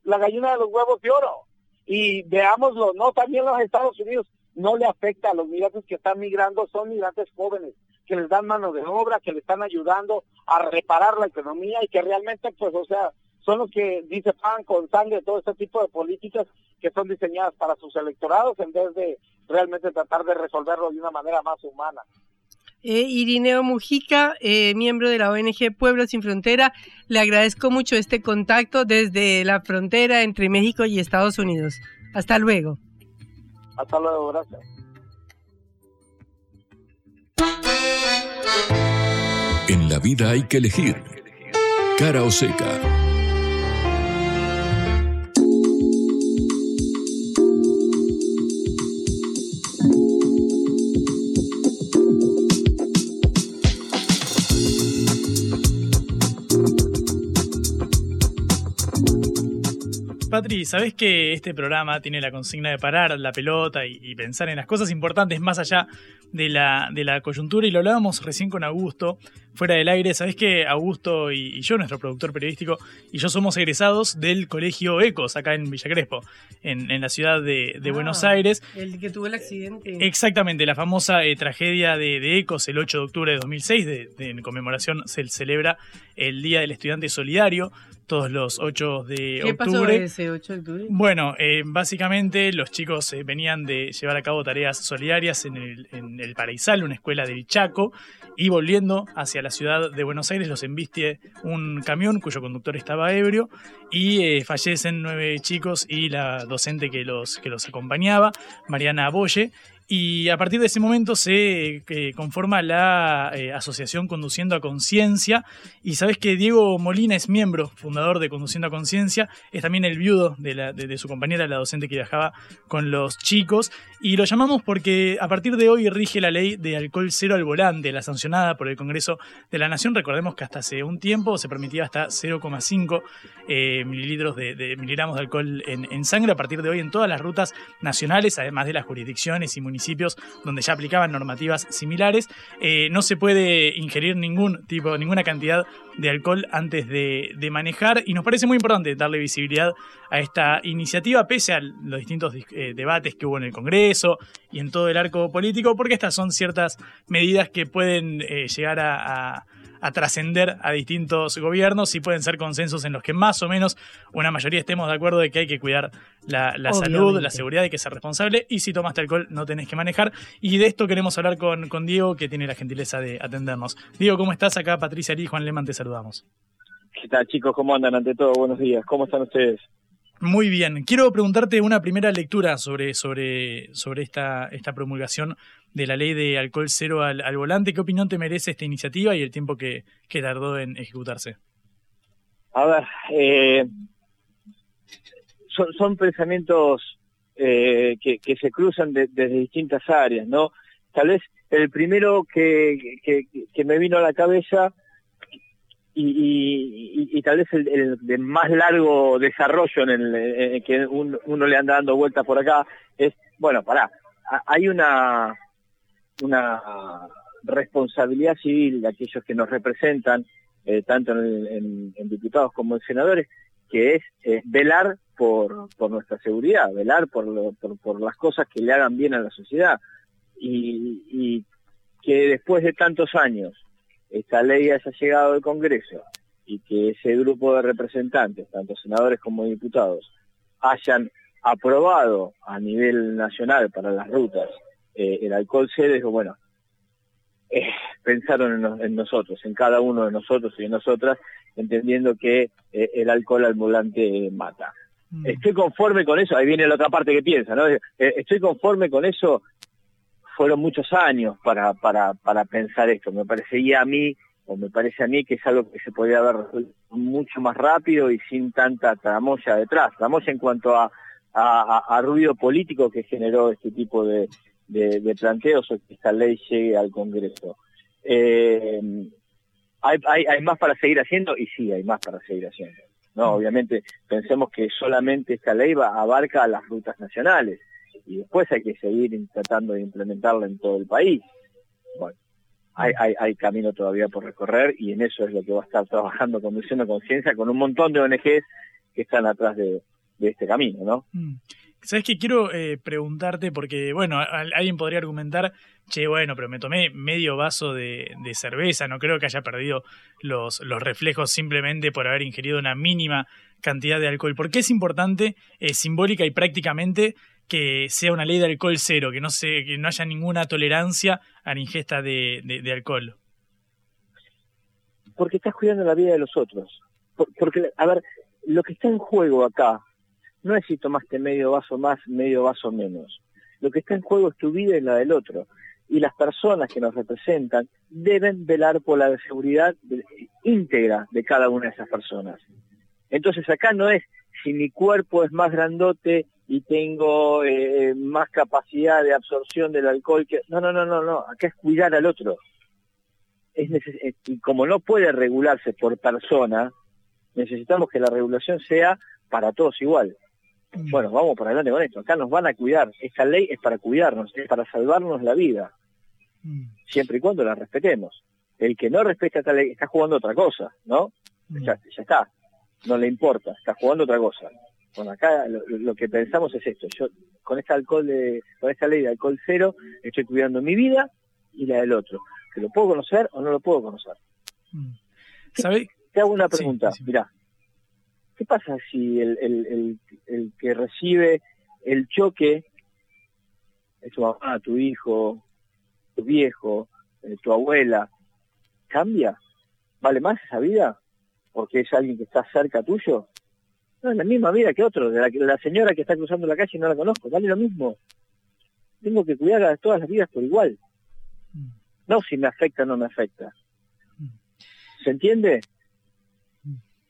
la gallina de los huevos de oro. Y veámoslo, no, también los Estados Unidos no le afecta a los migrantes que están migrando, son migrantes jóvenes, que les dan mano de obra, que le están ayudando a reparar la economía y que realmente, pues, o sea, son los que dice pan con sangre todo este tipo de políticas que son diseñadas para sus electorados en vez de realmente tratar de resolverlo de una manera más humana. Eh, Irineo Mujica, eh, miembro de la ONG Pueblo Sin Frontera, le agradezco mucho este contacto desde la frontera entre México y Estados Unidos. Hasta luego. Hasta luego, gracias. En la vida hay que elegir. Cara o seca. Patri, ¿sabés que este programa tiene la consigna de parar la pelota y, y pensar en las cosas importantes más allá de la, de la coyuntura? Y lo hablábamos recién con Augusto, fuera del aire. Sabés que Augusto y, y yo, nuestro productor periodístico, y yo somos egresados del colegio Ecos, acá en Villa Crespo, en, en la ciudad de, de Ah, Buenos Aires. El que tuvo el accidente. Exactamente, la famosa eh, tragedia de, de Ecos el 8 de octubre de 2006, de, de- en conmemoración se celebra el Día del Estudiante Solidario, todos los 8 de ¿Qué pasó octubre. ese 8 de octubre? Bueno, eh, básicamente los chicos eh, venían de llevar a cabo tareas solidarias en el, en el Paraisal, una escuela del Chaco, y volviendo hacia la ciudad de Buenos Aires los embiste un camión cuyo conductor estaba ebrio y eh, fallecen nueve chicos y la docente que los, que los acompañaba, Mariana Boye. Y a partir de ese momento se eh, conforma la eh, asociación Conduciendo a Conciencia. Y sabes que Diego Molina es miembro, fundador de Conduciendo a Conciencia. Es también el viudo de, su compañera, la docente que viajaba con los chicos. Y lo llamamos porque a partir de hoy rige la ley de alcohol cero al volante, la sancionada por el Congreso de la Nación. Recordemos que hasta hace un tiempo se permitía hasta 0,5 eh, mililitros de, miligramos de alcohol en, en sangre. A partir de hoy en todas las rutas nacionales, además de las jurisdicciones y municipios donde ya aplicaban normativas similares, eh, no se puede ingerir ningún tipo, ninguna cantidad de alcohol antes de, manejar. Y nos parece muy importante darle visibilidad a esta iniciativa, pese a los distintos dis- eh, debates que hubo en el Congreso y en todo el arco político, porque estas son ciertas medidas que pueden eh, llegar a a trascender a distintos gobiernos y pueden ser consensos en los que más o menos una mayoría estemos de acuerdo de que hay que cuidar la, la salud, la seguridad, hay que ser responsable y si tomaste alcohol no tenés que manejar. Y de esto queremos hablar con, con Diego, que tiene la gentileza de atendernos. Diego, ¿cómo estás? Acá Patricia Lee y Juan Leman te saludamos. ¿Qué tal chicos? ¿Cómo andan ante todo? Buenos días. ¿Cómo están ustedes? Muy bien. Quiero preguntarte una primera lectura sobre, sobre, sobre esta, esta promulgación de la ley de alcohol cero al, volante. ¿Qué opinión te merece esta iniciativa y el tiempo que, que tardó en ejecutarse? A ver, eh, son, pensamientos eh, que, se cruzan de- desde distintas áreas, ¿no? Tal vez el primero que, que me vino a la cabeza y, y, y- tal vez el, el de más largo desarrollo en el en que un- uno le anda dando vueltas por acá es, bueno, pará, ha- hay una, una responsabilidad civil de aquellos que nos representan, eh, tanto en- en diputados como en senadores, que es eh, velar por, por nuestra seguridad, velar por, lo- por, por las cosas que le hagan bien a la sociedad. Y, y que después de tantos años esta ley haya llegado al Congreso y que ese grupo de representantes, tanto senadores como diputados, hayan aprobado a nivel nacional para las rutas eh, el alcohol cero, digo, bueno, eh, pensaron en, en nosotros, en cada uno de nosotros y en nosotras, entendiendo que eh, el alcohol al volante mata. Estoy conforme con eso, ahí viene la otra parte que piensa, ¿no? Estoy conforme con eso, fueron muchos años para, para, para pensar esto, me parecía a mí, o me parece a mí que es algo que se podía haber resuelto mucho más rápido y sin tanta tramoya detrás, tramoya en cuanto a, a, a- a ruido político que generó este tipo de, de, de planteos o que esta ley llegue al Congreso. Eh, hay, hay, hay más para seguir haciendo y sí, hay más para seguir haciendo. No, obviamente pensemos que solamente esta ley va, abarca las rutas nacionales y después hay que seguir tratando de implementarla en todo el país. Bueno, hay, hay, camino todavía por recorrer y en eso es lo que va a estar trabajando Conducción de Conciencia con un montón de ONGs que están atrás de, de este camino, ¿no? ¿Sabes qué? Quiero eh, preguntarte, porque, bueno, al- alguien podría argumentar, che, bueno, pero me tomé medio vaso de, de cerveza, no creo que haya perdido los, los reflejos simplemente por haber ingerido una mínima cantidad de alcohol. ¿Por qué es importante, eh, simbólica y prácticamente, que sea una ley de alcohol cero, que no, se, que no haya ninguna tolerancia a la ingesta de, alcohol? porque estás cuidando la vida de los otros. Por- porque, a ver, lo que está en juego acá no es si tomaste medio vaso más, medio vaso menos. Lo que está en juego es tu vida y la del otro. Y las personas que nos representan deben velar por la seguridad íntegra de cada una de esas personas. Entonces acá no es si mi cuerpo es más grandote y tengo eh, más capacidad de absorción del alcohol que... No, no, no, no, no. Acá es cuidar al otro es neces- y como no puede regularse por persona, necesitamos que la regulación sea para todos igual. Bueno, vamos por adelante con esto. Acá nos van a cuidar. Esta ley es para cuidarnos, es para salvarnos la vida, siempre y cuando la respetemos. El que no respeta esta ley está jugando otra cosa, ¿no? Ya, ya está, no le importa, está jugando otra cosa. Bueno, acá lo, lo que pensamos es esto. Yo con este alcohol de, con esta ley de alcohol cero estoy cuidando mi vida y la del otro. Que lo puedo conocer o no lo puedo conocer. ¿Sabe? Te hago una pregunta. Mirá, ¿qué pasa si el, el, el, el que recibe el choque es tu mamá, tu hijo, tu viejo, eh, tu abuela? ¿Cambia? ¿Vale más esa vida? Porque es alguien que está cerca tuyo. No es la misma vida que otro, de la, la señora que está cruzando la calle y no la conozco, vale lo mismo. Tengo que cuidar a todas las vidas por igual. No si me afecta o no me afecta. ¿Se entiende?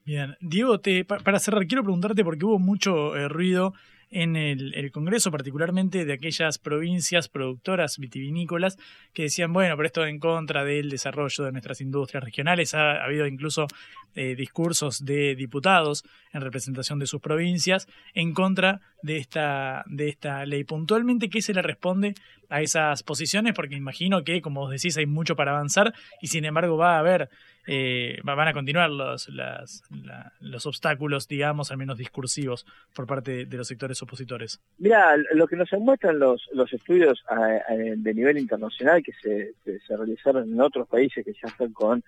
Bien, Diego, te, pa- para cerrar, quiero preguntarte porque hubo mucho eh, ruido en el, Congreso, particularmente de aquellas provincias productoras vitivinícolas que decían, bueno, pero esto en contra del desarrollo de nuestras industrias regionales. Ha, ha habido incluso eh, discursos de diputados en representación de sus provincias en contra de esta, de esta ley. Puntualmente, ¿qué se le responde a esas posiciones? Porque imagino que, como vos decís, hay mucho para avanzar y sin embargo va a haber, eh, va- van a continuar los, las- la- los obstáculos, digamos, al menos discursivos, por parte de, los sectores opositores. Mira, lo que nos muestran los, los estudios eh, de nivel internacional que se, se, realizaron en otros países que ya están con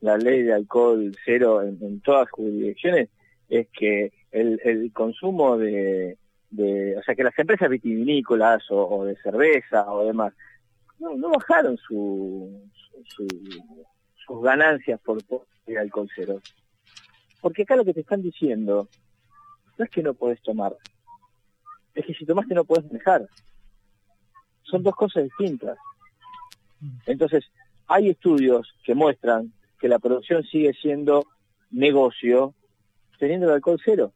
la ley de alcohol cero en, en todas jurisdicciones es que el, el consumo de, de, o sea, que las empresas vitivinícolas o, de cerveza o demás no, no bajaron su, su- sus ganancias por, por el alcohol cero. Porque acá lo que te están diciendo no es que no podés tomar, es que si tomaste no podés manejar. Son dos cosas distintas. Entonces, hay estudios que muestran que la producción sigue siendo negocio teniendo el alcohol cero.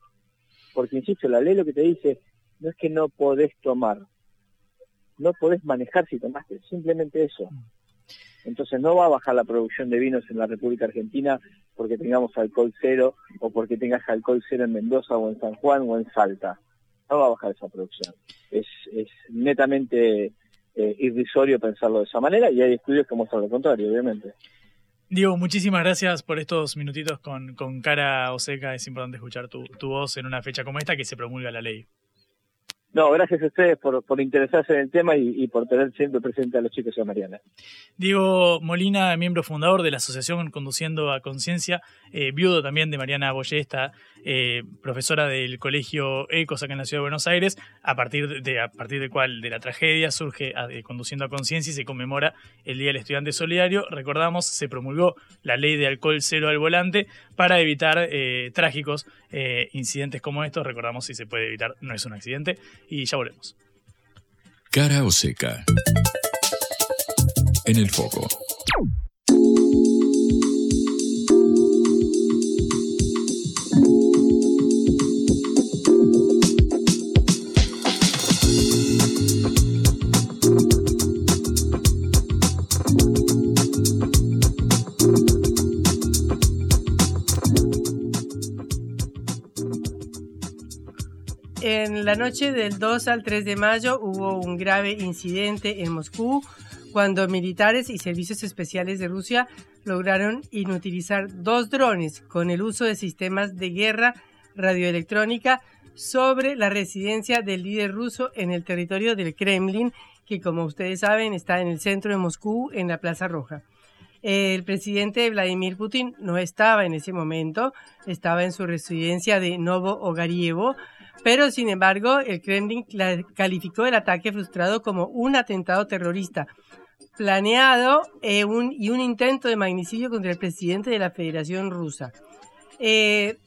Porque, insisto, la ley lo que te dice no es que no podés tomar, no podés manejar si tomaste, simplemente eso. Entonces no va a bajar la producción de vinos en la República Argentina porque tengamos alcohol cero o porque tengas alcohol cero en Mendoza o en San Juan o en Salta. No va a bajar esa producción. Es, netamente eh, irrisorio pensarlo de esa manera y hay estudios que muestran lo contrario, obviamente. Diego, muchísimas gracias por estos minutitos con, con cara o seca. Es importante escuchar tu voz en una fecha como esta que se promulga la ley. No, gracias a ustedes por, por interesarse en el tema y, por tener siempre presente a los chicos a Mariana. Diego Molina, miembro fundador de la Asociación Conduciendo a Conciencia, eh, viudo también de Mariana Boyesta, eh, profesora del Colegio ECOS acá en la Ciudad de Buenos Aires, a partir de, a partir de cual de la tragedia surge de, Conduciendo a Conciencia y se conmemora el Día del Estudiante Solidario. Recordamos, se promulgó la ley de alcohol cero al volante para evitar eh, trágicos incidentes como estos. Recordamos, si se puede evitar, no es un accidente y ya volvemos. Cara o seca. En el foco. En la noche del 2 al 3 de mayo hubo un grave incidente en Moscú cuando militares y servicios especiales de Rusia lograron inutilizar dos drones con el uso de sistemas de guerra radioelectrónica sobre la residencia del líder ruso en el territorio del Kremlin, que como ustedes saben está en el centro de Moscú, en la Plaza Roja. El presidente Vladimir Putin no estaba en ese momento, estaba en su residencia de Novo Ogarievo, pero sin embargo el Kremlin calificó el ataque frustrado como un atentado terrorista planeado eh, y un intento de magnicidio contra el presidente de la Federación Rusa. Eh,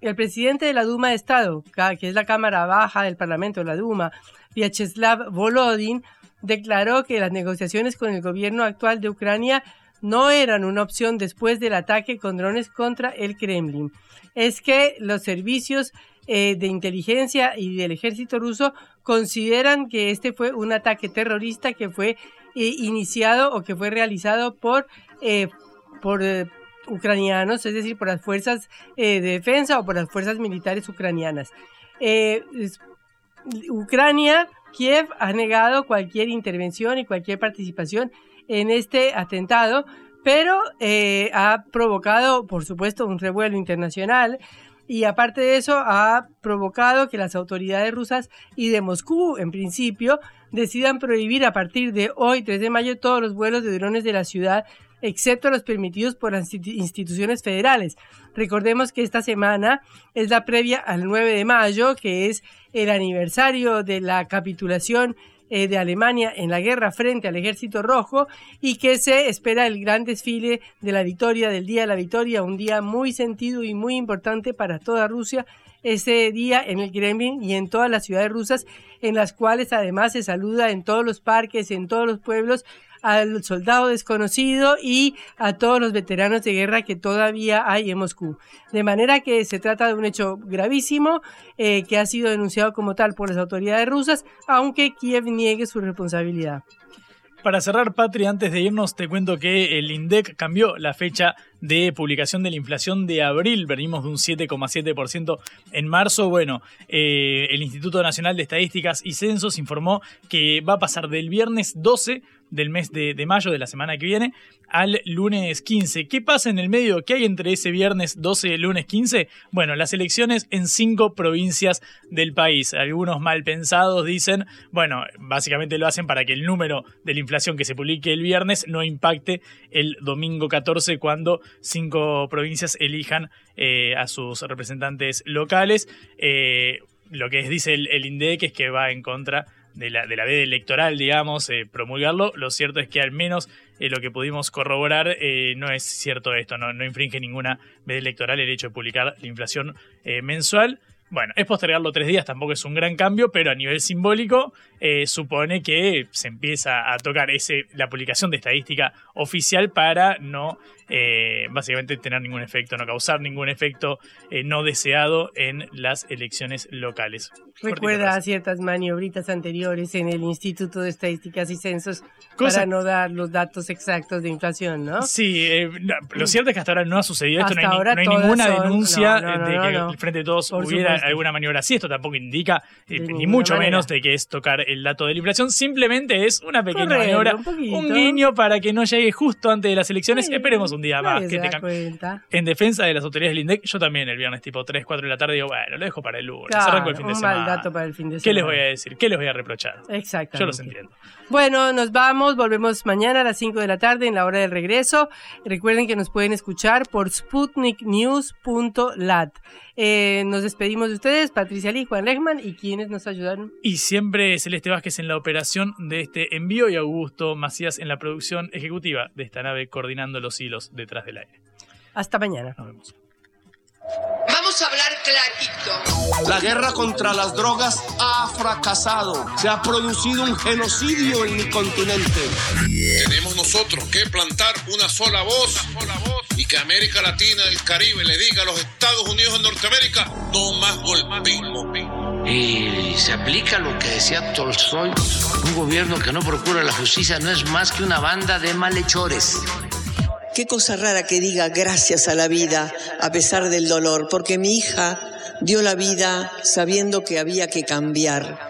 el presidente de la Duma de Estado, que es la Cámara Baja del Parlamento, la Duma, Vyacheslav Volodin, declaró que las negociaciones con el gobierno actual de Ucrania no eran una opción después del ataque con drones contra el Kremlin. Es que los servicios eh, de inteligencia y del ejército ruso consideran que este fue un ataque terrorista que fue eh, iniciado o que fue realizado por, eh, por ucranianos, es decir, por las fuerzas de defensa o por las fuerzas militares ucranianas. Ucrania, Kiev ha negado cualquier intervención y cualquier participación en este atentado, pero ha provocado, por supuesto, un revuelo internacional y aparte de eso ha provocado que las autoridades rusas y de Moscú, en principio, decidan prohibir a partir de hoy, 3 de mayo, todos los vuelos de drones de la ciudad, excepto los permitidos por las instituciones federales. Recordemos que esta semana es la previa al 9 de mayo, que es el aniversario de la capitulación eh, de Alemania en la guerra frente al ejército rojo y que se espera el gran desfile de la victoria, del Día de la Victoria, un día muy sentido y muy importante para toda Rusia, ese día en el Kremlin y en todas las ciudades rusas, en las cuales además se saluda en todos los parques, en todos los pueblos, al soldado desconocido y a todos los veteranos de guerra que todavía hay en Moscú. De manera que se trata de un hecho gravísimo eh, que ha sido denunciado como tal por las autoridades rusas, aunque Kiev niegue su responsabilidad. Para cerrar, Patri, antes de irnos, te cuento que el INDEC cambió la fecha de publicación de la inflación de abril. Venimos de un 7,7% en marzo. Bueno, eh, el Instituto Nacional de Estadísticas y Censos informó que va a pasar del viernes 12 del mes de, mayo de la semana que viene al lunes 15. ¿Qué pasa en el medio? ¿Qué hay entre ese viernes 12 y el lunes 15? Bueno, las elecciones en cinco provincias del país. Algunos mal pensados dicen, bueno, básicamente lo hacen para que el número de la inflación que se publique el viernes no impacte el domingo 14 cuando cinco provincias elijan eh, a sus representantes locales. Eh, lo que dice el, el INDEC es que va en contra de la, de la electoral, digamos, eh, promulgarlo. Lo cierto es que al menos eh, lo que pudimos corroborar eh, no es cierto esto, no, no infringe ninguna veda electoral el hecho de publicar la inflación mensual. Bueno, es postergarlo tres días, tampoco es un gran cambio, pero a nivel simbólico eh, supone que se empieza a tocar ese, la publicación de estadística oficial para no eh, básicamente tener ningún efecto, no causar ningún efecto eh, no deseado en las elecciones locales. Recuerda ciertas maniobritas anteriores en el Instituto de Estadísticas y Censos para no dar los datos exactos de inflación, ¿no? Sí, lo cierto es que hasta ahora no ha sucedido esto, no hay, no hay ninguna denuncia de que el Frente de Todos hubiera alguna maniobra así, esto tampoco indica, ni mucho menos de que es tocar el dato de la inflación, simplemente es una pequeña maniobra, un, guiño para que no llegue justo antes de las elecciones, esperemos un día más. Que te en defensa de las autoridades del INDEC, yo también el viernes tipo 3, 4 de la tarde digo, bueno, lo dejo para el lunes, arranco el fin de semana dato para el fin de semana. ¿Qué les voy a decir? ¿Qué les voy a reprochar? Exacto. Yo los entiendo. Bueno, nos vamos, volvemos mañana a las 5 de la tarde en la hora del regreso. Recuerden que nos pueden escuchar por sputniknews.lat. Eh, nos despedimos de ustedes, Patricia Lee, Juan Lechman y quienes nos ayudaron. Y siempre Celeste Vázquez en la operación de este envío y Augusto Macías en la producción ejecutiva de esta nave coordinando los hilos detrás del aire. Hasta mañana. Nos vemos. Vamos a hablar clarito. La guerra contra las drogas ha fracasado. Se ha producido un genocidio en mi continente. Tenemos nosotros que plantar una sola voz, y que América Latina, el Caribe, le diga a los Estados Unidos de Norteamérica, no más golpismo. Y se aplica lo que decía Tolstoy, un gobierno que no procura la justicia no es más que una banda de malhechores. Qué cosa rara que diga gracias a la vida a pesar del dolor, porque mi hija dio la vida sabiendo que había que cambiar.